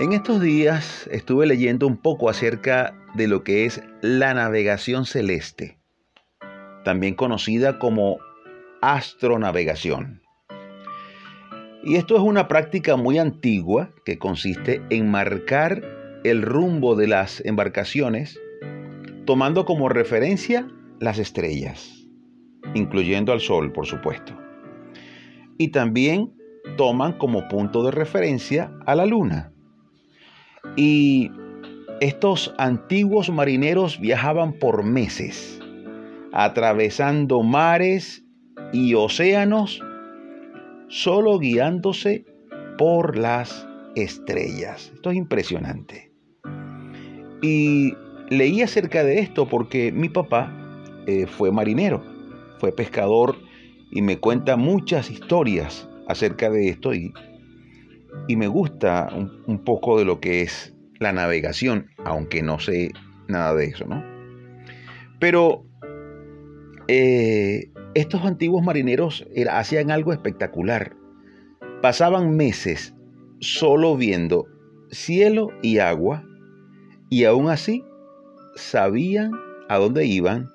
En estos días estuve leyendo un poco acerca de lo que es la navegación celeste, también conocida como astronavegación. Y esto es una práctica muy antigua que consiste en marcar el rumbo de las embarcaciones tomando como referencia las estrellas, incluyendo al Sol, por supuesto. Y también toman como punto de referencia a la Luna. Y estos antiguos marineros viajaban por meses, atravesando mares y océanos, solo guiándose por las estrellas. Esto es impresionante. Y leí acerca de esto porque mi papá eh, fue marinero, fue pescador y me cuenta muchas historias acerca de esto y y me gusta un, poco de lo que es la navegación, aunque no sé nada de eso, ¿no? Pero eh, estos antiguos marineros hacían algo espectacular. Pasaban meses solo viendo cielo y agua y aún así sabían a dónde iban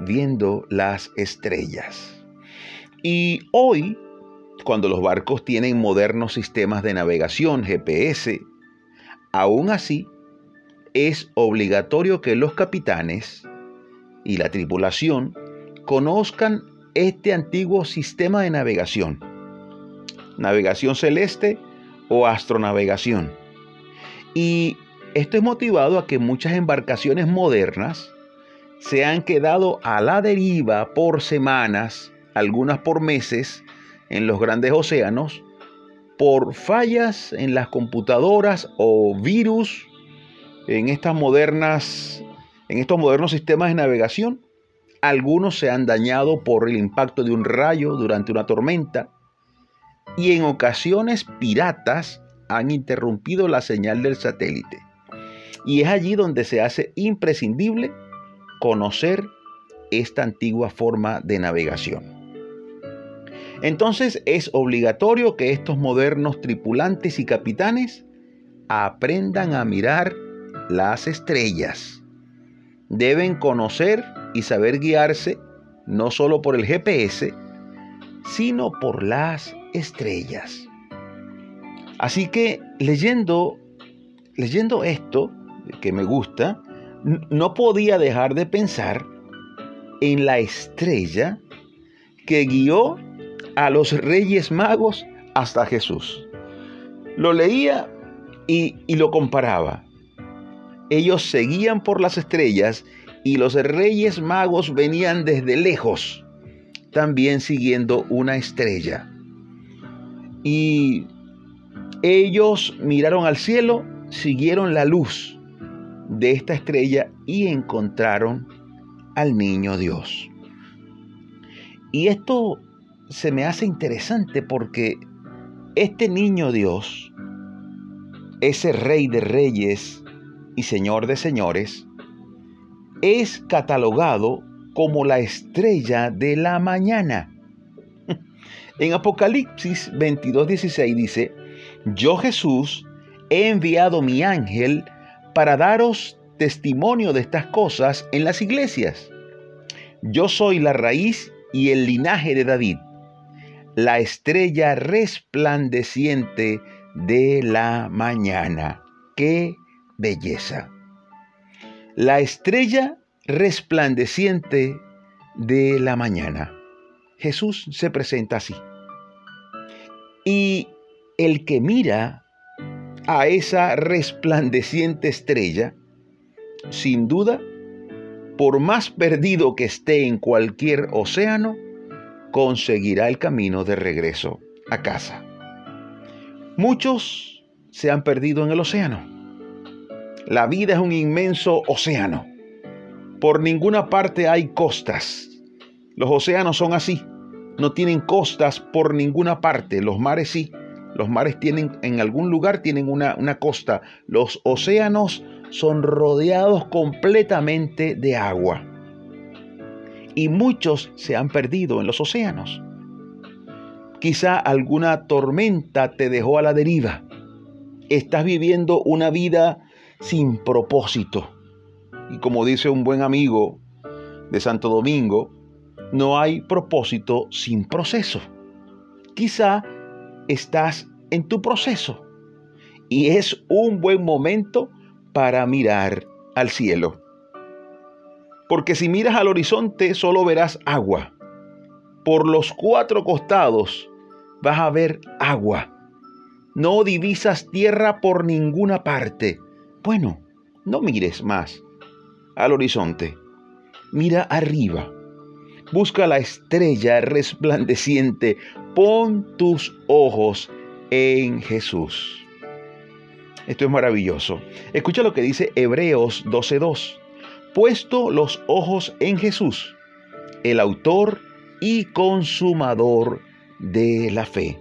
viendo las estrellas. Y hoy cuando los barcos tienen modernos sistemas de navegación, GPS. Aún así, es obligatorio que los capitanes y la tripulación conozcan este antiguo sistema de navegación, navegación celeste o astronavegación. Y esto es motivado a que muchas embarcaciones modernas se han quedado a la deriva por semanas, algunas por meses, en los grandes océanos por fallas en las computadoras o virus en estas modernas en estos modernos sistemas de navegación. Algunos se han dañado por el impacto de un rayo durante una tormenta y en ocasiones piratas han interrumpido la señal del satélite. Y es allí donde se hace imprescindible conocer esta antigua forma de navegación. Entonces es obligatorio que estos modernos tripulantes y capitanes aprendan a mirar las estrellas. Deben conocer y saber guiarse no solo por el GPS, sino por las estrellas. Así que leyendo, leyendo esto, que me gusta, no podía dejar de pensar en la estrella que guió a los reyes magos hasta Jesús. Lo leía y, lo comparaba. Ellos seguían por las estrellas y los reyes magos venían desde lejos, también siguiendo una estrella. Y ellos miraron al cielo, siguieron la luz de esta estrella y encontraron al niño Dios. Y esto se me hace interesante porque este niño Dios, ese rey de reyes y señor de señores, es catalogado como la estrella de la mañana. En Apocalipsis 22:16 dice, yo Jesús he enviado mi ángel para daros testimonio de estas cosas en las iglesias. Yo soy la raíz y el linaje de David la estrella resplandeciente de la mañana. ¡Qué belleza! La estrella resplandeciente de la mañana. Jesús se presenta así. Y el que mira a esa resplandeciente estrella, sin duda, por más perdido que esté en cualquier océano, conseguirá el camino de regreso a casa. Muchos se han perdido en el océano. La vida es un inmenso océano. Por ninguna parte hay costas. Los océanos son así. No tienen costas por ninguna parte. Los mares sí. Los mares tienen, en algún lugar tienen una, una costa. Los océanos son rodeados completamente de agua y muchos se han perdido en los océanos. Quizá alguna tormenta te dejó a la deriva. estás viviendo una vida sin propósito. Y como dice un buen amigo de Santo Domingo, no hay propósito sin proceso. Quizá estás en tu proceso y es un buen momento para mirar al cielo. Porque si miras al horizonte solo verás agua. Por los cuatro costados vas a ver agua. No divisas tierra por ninguna parte. Bueno, no mires más al horizonte. Mira arriba. Busca la estrella resplandeciente. Pon tus ojos en Jesús. Esto es maravilloso. Escucha lo que dice Hebreos 12.2. Puesto los ojos en Jesús, el autor y consumador de la fe.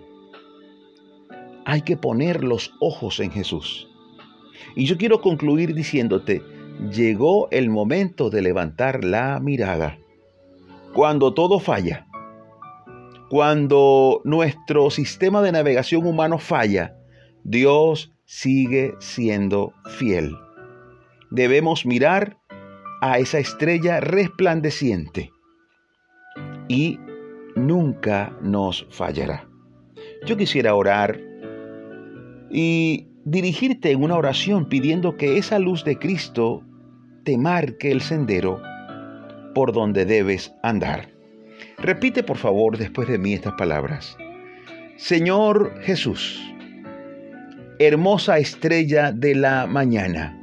Hay que poner los ojos en Jesús. Y yo quiero concluir diciéndote, llegó el momento de levantar la mirada. Cuando todo falla, cuando nuestro sistema de navegación humano falla, Dios sigue siendo fiel. Debemos mirar a esa estrella resplandeciente y nunca nos fallará. Yo quisiera orar y dirigirte en una oración pidiendo que esa luz de Cristo te marque el sendero por donde debes andar. Repite por favor después de mí estas palabras. Señor Jesús, hermosa estrella de la mañana.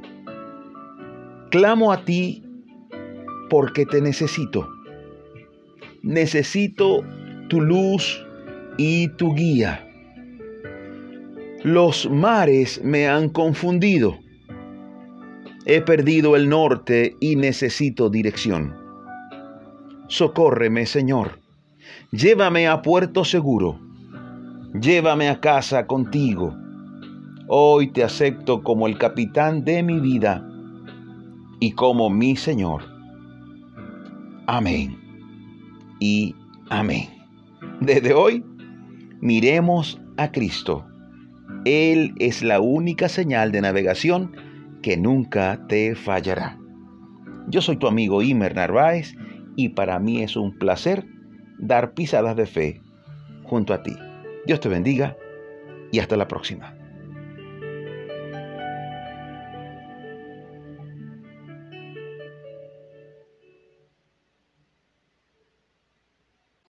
Clamo a ti porque te necesito. Necesito tu luz y tu guía. Los mares me han confundido. He perdido el norte y necesito dirección. Socórreme, Señor. Llévame a puerto seguro. Llévame a casa contigo Hoy te acepto como el capitán de mi vida y como mi Señor. Amén y amén. Desde hoy, miremos a Cristo. Él es la única señal de navegación que nunca te fallará. Yo soy tu amigo Imer Narváez y para mí es un placer dar pisadas de fe junto a ti. Dios te bendiga y hasta la próxima.